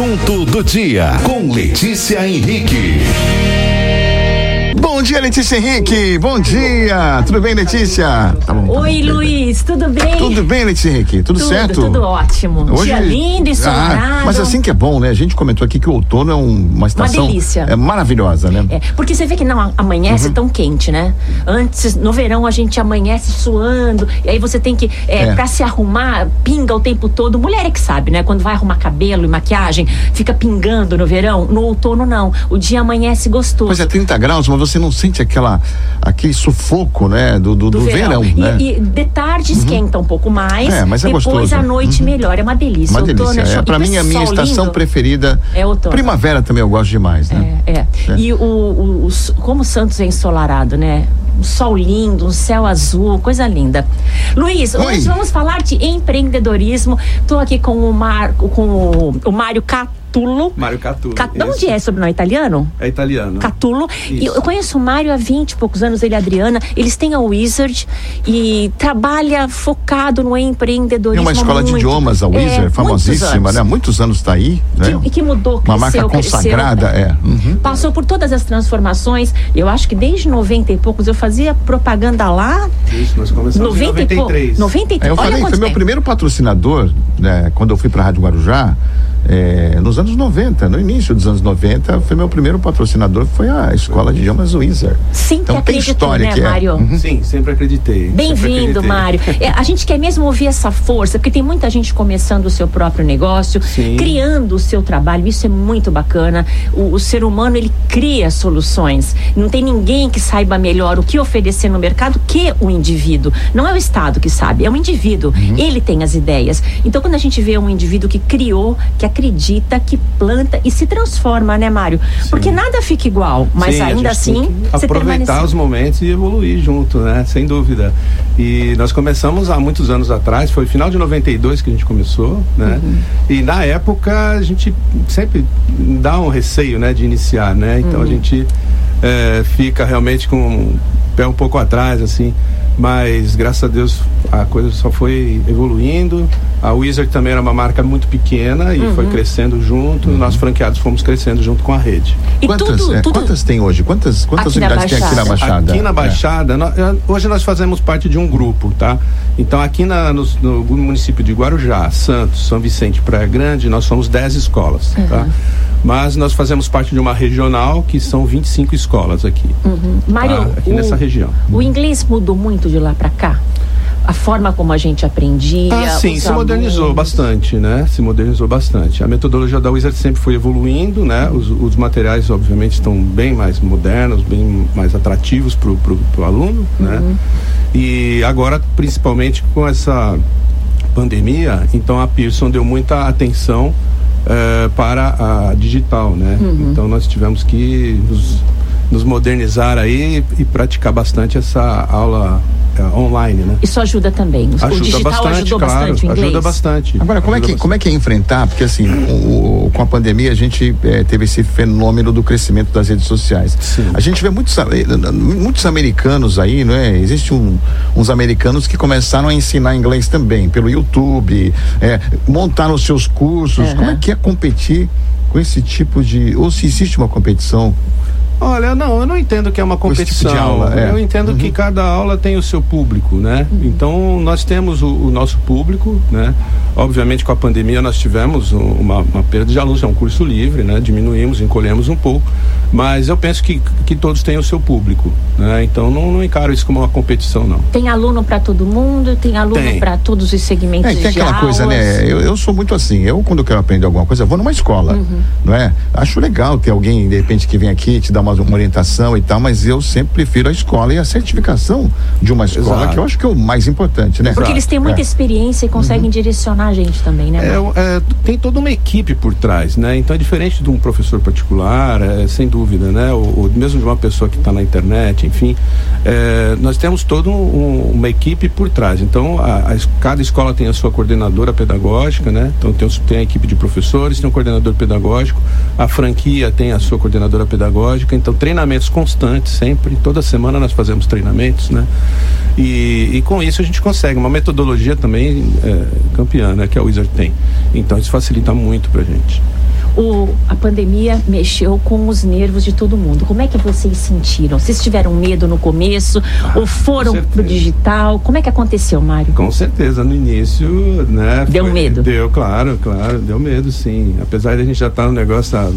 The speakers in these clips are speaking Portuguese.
assunto do dia com Letícia Henrique. Bom dia, Letícia Henrique. Bom dia. Tudo bem, Letícia? Tá bom, Oi, Luiz. Tudo bem? Tudo bem, Letícia Henrique? Tudo, tudo certo? Tudo ótimo. Hoje... Dia lindo e ensolarado. Ah, mas assim que é bom, né? A gente comentou aqui que o outono é um, uma estação... Uma delícia. É maravilhosa, né? É, porque você vê que não amanhece uhum. tão quente, né? Antes, no verão, a gente amanhece suando. E aí você tem que, é, é. pra se arrumar, pinga o tempo todo. Mulher é que sabe, né? Quando vai arrumar cabelo e maquiagem, fica pingando no verão. No outono, não. O dia amanhece gostoso. Pois é, 30 graus, mas você não sente aquela, aquele sufoco, né? Do, do, do, do verão. verão né? e, de tarde uhum. esquenta um pouco mais. É, mas é depois gostoso. à noite uhum. melhor. É uma delícia. Uma delícia. É, pra mim, a minha estação lindo, preferida. É outono. Primavera também eu gosto demais, né? É, é. é. E o, o, o, como Santos é ensolarado, né? um sol lindo, um céu azul, coisa linda. Luiz, Oi. hoje vamos falar de empreendedorismo. Estou aqui com o, Mar, com o, o Mário Cato Catulo. Mário Catulo. Cat... Onde é sobrenome italiano? É italiano. Catulo. E eu conheço o Mário há 20 e poucos anos, ele e a Adriana. Eles têm a Wizard e trabalha focado no empreendedorismo. É uma escola muito, de idiomas, a Wizard, é, famosíssima, né? Muitos anos está aí. Né? Que, e que mudou, cresceu, Uma marca consagrada, cresceu, é. Uhum. Passou por todas as transformações. Eu acho que desde 90 e poucos eu fazia propaganda lá. Isso, nós começamos 90 em 93. 93. É, eu falei, foi meu primeiro patrocinador, né, quando eu fui para a Rádio Guarujá é, nos anos 90, no início dos anos 90, foi meu primeiro patrocinador, foi a Escola de Idiomas Wizard. Sempre então, tem história né, que é. Mário? Uhum. Sim, sempre acreditei. Bem-vindo, Mário. É, a gente quer mesmo ouvir essa força, porque tem muita gente começando o seu próprio negócio, Sim. criando o seu trabalho, isso é muito bacana. O, o, ser humano, ele cria soluções. Não tem ninguém que saiba melhor o que oferecer no mercado que o indivíduo. Não é o Estado que sabe, é o indivíduo. Uhum. Ele tem as ideias. Então, quando a gente vê um indivíduo que criou, que acredita, que planta e se transforma, né, Mário? Sim. Porque nada fica igual, mas Sim, ainda assim. aproveitar os momentos e evoluir junto, né? Sem dúvida. E nós começamos há muitos anos atrás, foi final de 92 que a gente começou, né? Uhum. E na época a gente sempre dá um receio, né, de iniciar, né? Então uhum. a gente é, fica realmente com o pé um pouco atrás, assim mas graças a Deus a coisa só foi evoluindo. A Wizard também era uma marca muito pequena e uhum. foi crescendo junto. Uhum. Nós franqueados fomos crescendo junto com a rede. E quantas, tudo, é, tudo... quantas tem hoje? Quantas, quantas unidades tem aqui na Baixada? Aqui na Baixada, é. nós, hoje nós fazemos parte de um grupo, tá? Então aqui na, no, no, município de Guarujá, Santos, São Vicente, Praia Grande, nós somos 10 escolas, tá? uhum. tá? Mas nós fazemos parte de uma regional que são 25 escolas aqui. Uhum. Mário, tá? aqui o, nessa região. O inglês mudou muito de lá para cá? a forma como a gente aprendia. Ah, sim, se modernizou alunos. bastante, né? Se modernizou bastante. A metodologia da Wizard sempre foi evoluindo, né? Os, os materiais, obviamente, estão bem mais modernos, bem mais atrativos para o aluno, né? uhum. né? E agora, principalmente com essa pandemia, então a Pearson deu muita atenção uh, para a digital, né? Uhum. Então nós tivemos que nos, nos modernizar aí e praticar bastante essa aula online, né? Isso ajuda também. Ajuda o digital bastante, ajudou claro, bastante o inglês. Ajuda bastante. Agora, como, é que, como é que é enfrentar? Porque assim, o, o, com a pandemia a gente é, teve esse fenômeno do crescimento das redes sociais. Sim. A gente vê muitos, muitos americanos aí, não é? Existem um, uns americanos que começaram a ensinar inglês também, pelo YouTube, é, montaram os seus cursos. Uhum. Como é que é competir com esse tipo de. Ou se existe uma competição Olha, não, eu não entendo que é uma competição. Tipo aula, é. Eu entendo uhum. que cada aula tem o seu público, né? Uhum. Então nós temos o, o, nosso público, né? Obviamente com a pandemia nós tivemos uma, uma perda de alunos, é um curso livre, né? Diminuímos, encolhemos um pouco, mas eu penso que, que todos têm o seu público, né? Então não, não encaro isso como uma competição, não. Tem aluno para todo mundo, tem aluno para todos os segmentos. É, tem aquela aulas. coisa, né? Eu, eu sou muito assim. Eu quando eu quero aprender alguma coisa, eu vou numa escola, uhum. não é? Acho legal ter alguém de repente que vem aqui te dá uma, uma orientação e tal, mas eu sempre prefiro a escola e a certificação de uma escola Exato. que eu acho que é o mais importante, né? Porque eles têm muita é. experiência e conseguem uhum. direcionar a gente também, né? É, é, tem toda uma equipe por trás, né? Então é diferente de um professor particular, é, sem dúvida, né? né? Ou, ou mesmo de uma pessoa que está na internet, enfim, é, nós temos toda um, uma equipe por trás. Então, a, a, cada escola tem a sua coordenadora pedagógica, né? Então tem, tem a equipe de professores, tem um coordenador pedagógico, a franquia tem a sua coordenadora pedagógica. Então, treinamentos constantes, sempre, toda semana nós fazemos treinamentos, né? E, e com isso a gente consegue uma metodologia também é, campeã, né? Que a Wizard tem. Então, isso facilita muito para a gente. O, a pandemia mexeu com os nervos de todo mundo. Como é que vocês sentiram? Vocês tiveram medo no começo ah, ou foram pro digital? Como é que aconteceu, Mário? Com certeza, no início, né? Deu foi, medo? Deu, claro, claro, deu medo, sim. Apesar de a gente já estar tá no negócio há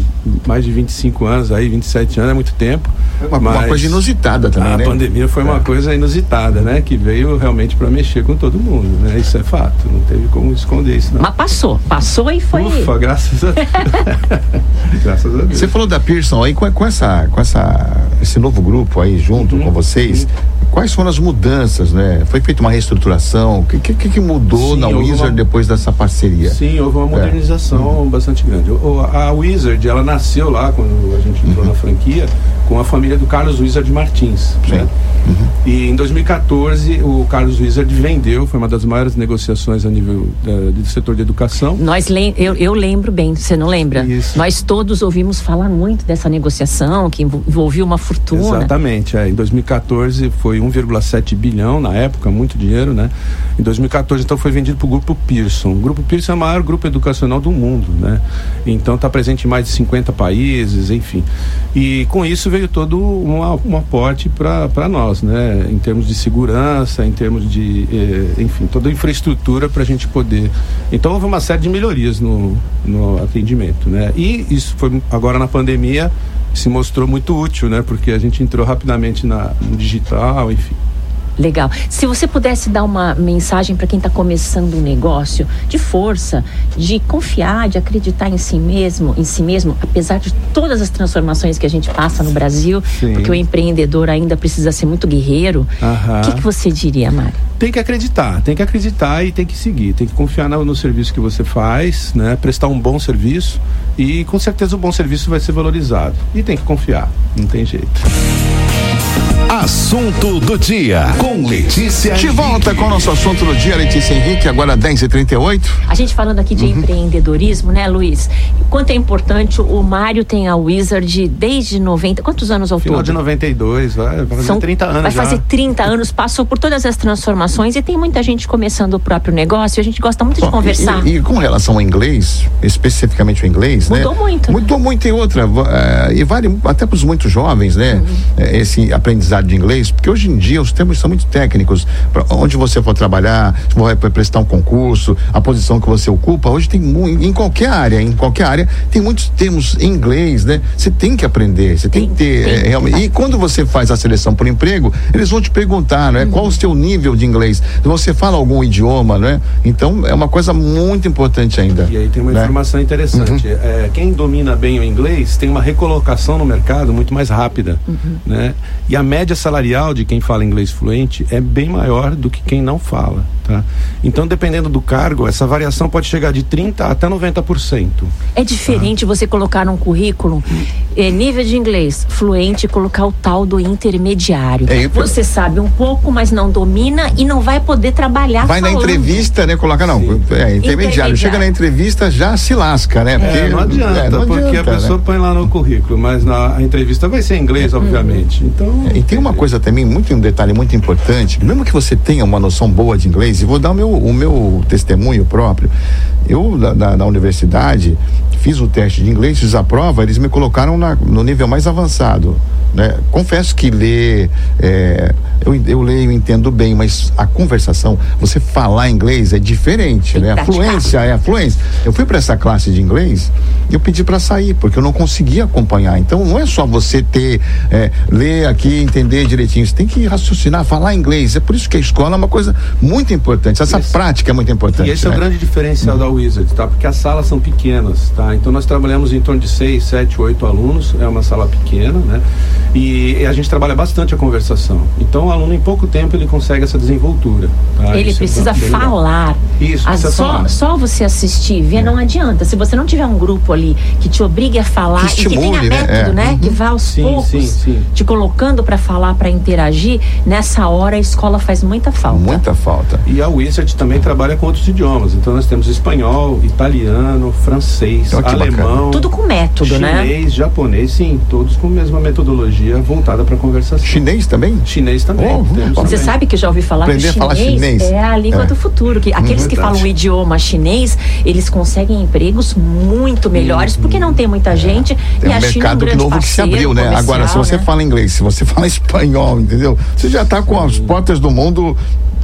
mais de 25 anos aí, 27 anos, é muito tempo. Uma, uma coisa inusitada também, a né? Pandemia foi é. uma coisa inusitada, né? Que veio realmente para mexer com todo mundo, né? Isso é fato, não teve como esconder isso, não. Mas passou, passou e foi. Ufa, graças a Deus. graças a Deus. Você falou da Pearson aí, com, com, essa, com essa, esse novo grupo aí junto uhum, com vocês, uhum. Quais foram as mudanças, né? Foi feita uma reestruturação? O que, que, que mudou Sim, na Wizard uma... depois dessa parceria? Sim, houve uma é. modernização é. bastante grande. A Wizard, ela nasceu lá quando a gente entrou uhum. na franquia com a família do Carlos Wizard Martins. Sim. Né? Uhum. E em 2014 o Carlos Wizard vendeu, foi uma das maiores negociações a nível uh, do setor de educação. Nós eu, eu lembro bem, você não lembra? Isso. Nós todos ouvimos falar muito dessa negociação que envolvia uma fortuna. Exatamente, é. Em 2014 foi 1,7 bilhão na época, muito dinheiro, né? Em 2014 então foi vendido para o grupo Pearson. O grupo Pearson é o maior grupo educacional do mundo, né? Então está presente em mais de 50 países, enfim. E com isso veio todo uma, um aporte para nós, né? Em termos de segurança, em termos de, eh, enfim, toda a infraestrutura para a gente poder. Então houve uma série de melhorias no, no atendimento, né? E isso foi agora na pandemia se mostrou muito útil, né? Porque a gente entrou rapidamente na, no digital, enfim. Legal. Se você pudesse dar uma mensagem para quem está começando um negócio de força, de confiar, de acreditar em si mesmo, em si mesmo, apesar de todas as transformações que a gente passa no Brasil, Sim. porque o empreendedor ainda precisa ser muito guerreiro. O que, que, você diria, Mário? Tem que acreditar, tem que acreditar e tem que seguir, tem que confiar no, no serviço que você faz, né? Prestar um bom serviço e com certeza o bom serviço vai ser valorizado. E tem que confiar, não tem jeito. Assunto do dia com Letícia. De volta com o nosso assunto do dia, Letícia Henrique, agora 10h38. A gente falando aqui de uhum. empreendedorismo, né, Luiz? Quanto é importante, o Mário tem a Wizard desde 90. Quantos anos ao Final todo? de 92, vai, fazer São, 30 anos. Vai já. fazer 30 anos, passou por todas as transformações e tem muita gente começando o próprio negócio. A gente gosta muito Bom, de conversar. E, e, com relação ao inglês, especificamente o inglês, Mudou né? Mudou muito. Mudou muito em outra. Uh, e vale até para os muito jovens, né? Uhum. Esse aprendizado de inglês, porque hoje em dia os termos são muito técnicos. Pra onde você for trabalhar, vai prestar um concurso, a posição que você ocupa, hoje tem em qualquer área, em qualquer área, tem muitos termos em inglês, né? Você tem que aprender, você tem, tem, que ter tem, é, realmente. E quando você faz a seleção por emprego, eles vão te perguntar, né? Uhum. Qual o seu nível de inglês? Você fala algum idioma, né? Então é uma coisa muito importante ainda. E aí tem uma né? informação interessante. Uhum. É, quem domina bem o inglês tem uma recolocação no mercado muito mais rápida, uhum. né? E a média salarial de quem fala inglês fluente é bem maior do que quem não fala. Tá? Então, dependendo do cargo, essa variação pode chegar de 30% até 90%. É diferente tá? você colocar num currículo é, nível de inglês fluente e colocar o tal do intermediário. É, você sabe um pouco, mas não domina e não vai poder trabalhar. Vai falando. na entrevista, né? Coloca não. É, intermediário. intermediário. Chega na entrevista, já se lasca, né? Porque, é, não adianta, é, não porque adianta, a pessoa né? põe lá no currículo, mas na entrevista vai ser em inglês, obviamente. Então. Tem uma coisa também, muito um detalhe muito importante, mesmo que você tenha uma noção boa de inglês, e vou dar o meu, o meu testemunho próprio. Eu, na, na universidade, fiz o teste de inglês, fiz a prova, eles me colocaram na, no nível mais avançado. Né? Confesso que ler, é, eu, eu leio e entendo bem, mas a conversação, você falar inglês é diferente, né? A fluência é a fluência. Eu fui para essa classe de inglês e eu pedi para sair, porque eu não conseguia acompanhar. Então não é só você ter, é, ler aqui, entender direitinho, você tem que raciocinar, falar inglês. É por isso que a escola é uma coisa muito importante. Essa esse, prática é muito importante. E esse né? é o né? grande diferencial hum. da Wizard, tá? Porque as salas são pequenas, tá? Então nós trabalhamos em torno de seis, sete, oito alunos, é uma sala pequena, né? E a gente trabalha bastante a conversação. Então, o aluno, em pouco tempo, ele consegue essa desenvoltura. Tá? Ele Isso é precisa é falar. Isso, precisa só, falar. só você assistir, ver, é. não adianta. Se você não tiver um grupo ali que te obrigue a falar que estimule, e que tenha né? método, né? né? Que vá aos sim, poucos sim, sim. te colocando para falar, para interagir, nessa hora a escola faz muita falta. Muita falta. E a Wizard também trabalha com outros idiomas. Então, nós temos espanhol, italiano, francês, então, alemão. Bacana. Tudo com método, chinês, né? Chinês, japonês, sim. Todos com a mesma metodologia voltada para conversação. Chinês também? Chinês também. Oh, você também. sabe que eu já ouvi falar Aprender que chinês, chinês, é a língua é. do futuro. Que aqueles hum, que falam o idioma chinês, eles conseguem empregos muito melhores melhores, porque não tem muita gente Tem e um a China é um mercado grande novo que se parceiro abriu, né? Agora, se você né? fala inglês, se você fala espanhol, entendeu? Você já está com as portas do mundo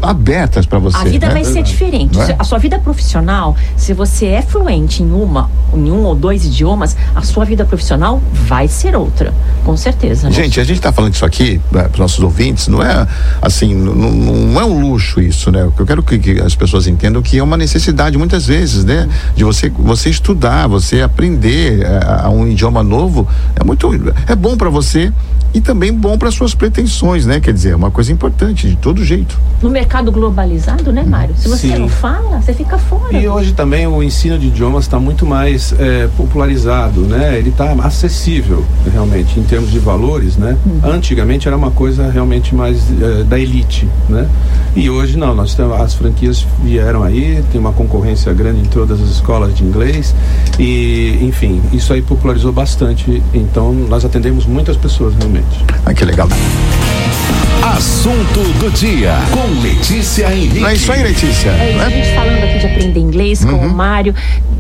abertas para você. A vida né? vai ser diferente. Não é? A sua vida profissional, se você é fluente em uma, em um ou dois idiomas, a sua vida profissional vai ser outra, com certeza. né? Gente, a gente está falando isso aqui para os nossos ouvintes, não é assim, não, não é um luxo isso, né? Eu quero que, que as pessoas entendam que é uma necessidade muitas vezes, né? De você, você estudar, você aprender a, a um idioma novo, é muito, é bom para você e também bom para suas pretensões, né? Quer dizer, é uma coisa importante de todo jeito. No mercado globalizado, né, Mário? Se você Sim. não fala, você fica fora. E hoje também o ensino de idiomas está muito mais é, popularizado, né? Ele está acessível realmente em termos de valores, né? Antigamente era uma coisa realmente mais é, da elite, né? E hoje não, nós temos as franquias vieram aí, tem uma concorrência grande em todas as escolas de inglês e, enfim, isso aí popularizou bastante. Então nós atendemos muitas pessoas realmente. Ah, que legal. Assunto do dia com Letícia Henrique. Não é isso aí, Letícia? É isso, a né? gente falando aqui de aprender inglês com o Mário,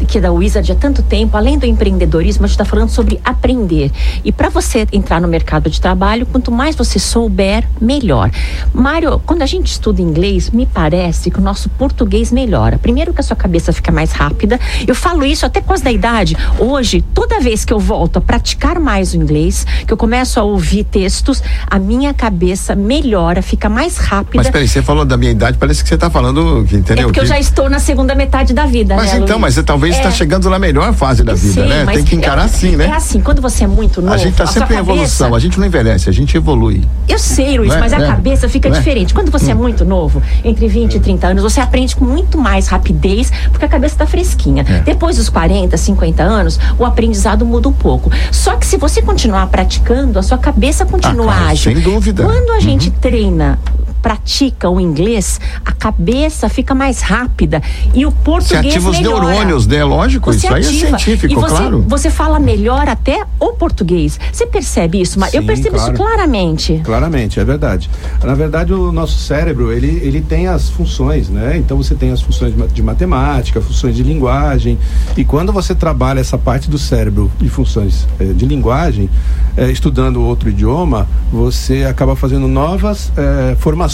que é da Wizard há tanto tempo, além do empreendedorismo, a gente está falando sobre aprender. E para você entrar no mercado de trabalho, quanto mais você souber, melhor. Mário, quando a gente estuda inglês, me parece que o nosso português melhora. Primeiro que a sua cabeça fica mais rápida. Eu falo isso até por causa da idade. Hoje, toda vez que eu volto a praticar mais o inglês, que eu começo a ouvir textos, a minha cabeça melhora, fica mais rápida. Mas peraí, você falou da minha idade, parece que você está falando, que, É entendeu? porque eu Que- já estou na segunda metade da vida, Mas né, então, Luiz? mas você talvez está É, chegando na melhor fase da eu vida, sei, né? Tem que é- encarar assim, né? É assim, quando você é muito novo. A gente está sempre em cabeça- evolução, a gente não envelhece, a gente evolui. Eu sei, Luiz, é? mas a É. cabeça fica é? diferente. Quando você é muito novo, entre 20 e 30 anos, você aprende com muito mais rapidez, porque a cabeça está fresquinha. É. Depois dos 40, 50 anos, o aprendizado muda um pouco. Só que se você continuar praticando, a sua cabeça continua Ah, claro, ágil. sem dúvida. Quando a gente treina pratica o inglês, a cabeça fica mais rápida e o Você português ativa os melhora. neurônios, né? Lógico, Você isso aí é ativa. científico, e você, claro. Você fala melhor até o português. Você percebe isso? Mas eu percebo claro. isso claramente. Claramente, é verdade. Na verdade, o nosso cérebro, ele, ele tem as funções, né? Então você tem as funções de ma- de matemática, funções de linguagem. E quando você trabalha essa parte do cérebro de funções eh, de linguagem, eh, estudando outro idioma, você acaba fazendo novas eh, formações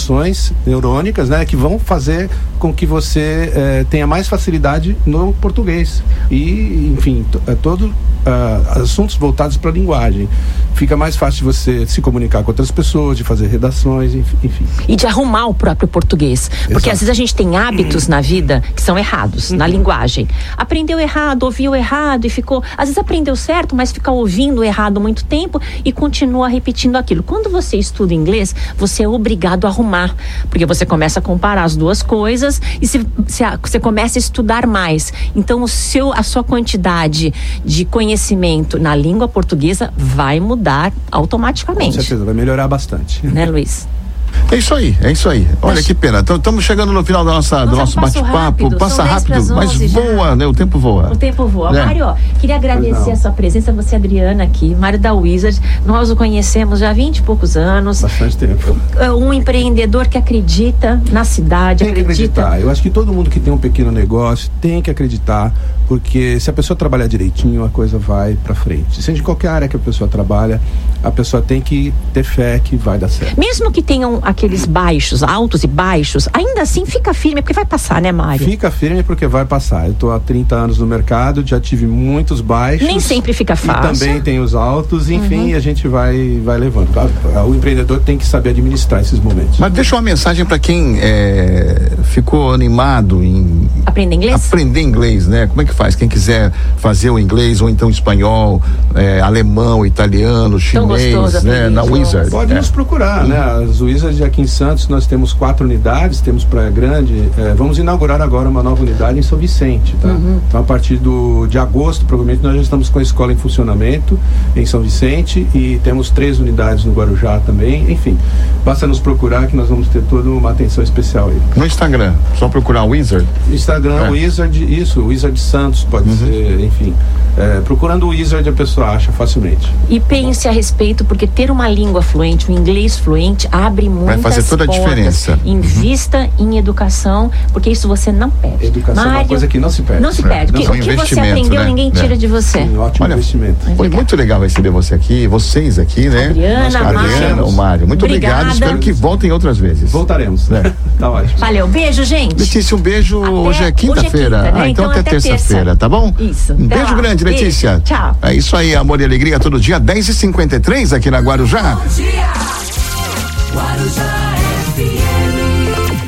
neurônicas, né? Que vão fazer com que você eh, tenha mais facilidade no português. E, enfim, é todo ah, assuntos voltados para a linguagem. Fica mais fácil você se comunicar com outras pessoas, de fazer redações, enf- enfim. E de arrumar o próprio português. Porque Exato. às vezes a gente tem hábitos na vida que são errados, na linguagem. Aprendeu errado, ouviu errado e ficou. Às vezes aprendeu certo, mas fica ouvindo errado muito tempo e continua repetindo aquilo. Quando você estuda inglês, você é obrigado a arrumar. Porque você começa a comparar as duas coisas e se, se a- você começa a estudar mais. Então, o seu, a sua quantidade de conhecimento na língua portuguesa vai mudar Com automaticamente. certeza, vai melhorar bastante. Né, Luiz? É isso aí, é isso aí. Olha Mas- que pena. Estamos chegando no final da nossa, do Nossa, nosso passa bate-papo. Passa são 10 rápido, mas 11 já. voa, né? O tempo voa. O tempo voa. Né? Mário, ó, queria agradecer a sua presença, você, Adriana, aqui. Mário da Wizard. Nós o conhecemos já há 20 e poucos anos. Bastante tempo. É Um empreendedor que acredita na cidade, Tem que acredita. acreditar. Eu acho que todo mundo que tem um pequeno negócio tem que acreditar, porque se a pessoa trabalhar direitinho, a coisa vai para frente. Seja em qualquer área que a pessoa trabalha, a pessoa tem que ter fé que vai dar certo. Mesmo que tenham aqueles baixos, altos e baixos, ainda assim fica firme, porque vai passar, né, Mário? Fica firme porque vai passar. Eu tô há 30 anos no mercado, já tive muitos baixos. Nem sempre fica fácil. Uhum. também tem os altos, enfim, a gente vai, vai levando. Claro, O empreendedor tem que saber administrar esses momentos. Mas deixa uma mensagem para quem é, ficou animado em Aprender inglês? aprender inglês, né? Como é que faz? Quem quiser fazer o inglês ou então espanhol, é, alemão, italiano, chinês, né? Na. Wizard. Pode é. nos procurar, né? As Wizards aqui em Santos nós temos quatro unidades, temos Praia Grande. eh, vamos inaugurar agora uma nova unidade em São Vicente, tá? Então a partir do, de agosto, provavelmente, nós já estamos com a escola em funcionamento em São Vicente e temos três unidades no Guarujá também. Enfim, basta nos procurar que nós vamos ter toda uma atenção especial aí. No Instagram, só procurar Wizard. Instagram, É. Wizard, isso, Wizard Santos pode ser, enfim. É, procurando o Wizard a pessoa acha facilmente. E pense a respeito, porque ter uma língua fluente, um inglês fluente, abre muitas Vai fazer toda a portas. diferença. Invista em educação, porque isso você não perde. Educação é uma Mário, coisa que não se perde. Não se É, perde. não, porque é um o que você aprendeu, né? ninguém É. tira de você. Um ótimo Olha, investimento. Foi muito legal receber você aqui, vocês aqui, né? Adriana, Adriana, Mário. o Mário. Muito Obrigada. obrigado. Espero que voltem outras vezes. Voltaremos. É. tá ótimo. Valeu, beijo, gente. Letícia, um beijo. Até- hoje é quinta-feira. hoje é quinta, né? Ah, então, Então até, até terça-feira, terça. tá bom? Isso. Um beijo lá. grande, Beijo. Letícia. Tchau. É isso aí, amor e alegria todo dia, 10h53 aqui na Guarujá. Bom dia. Guarujá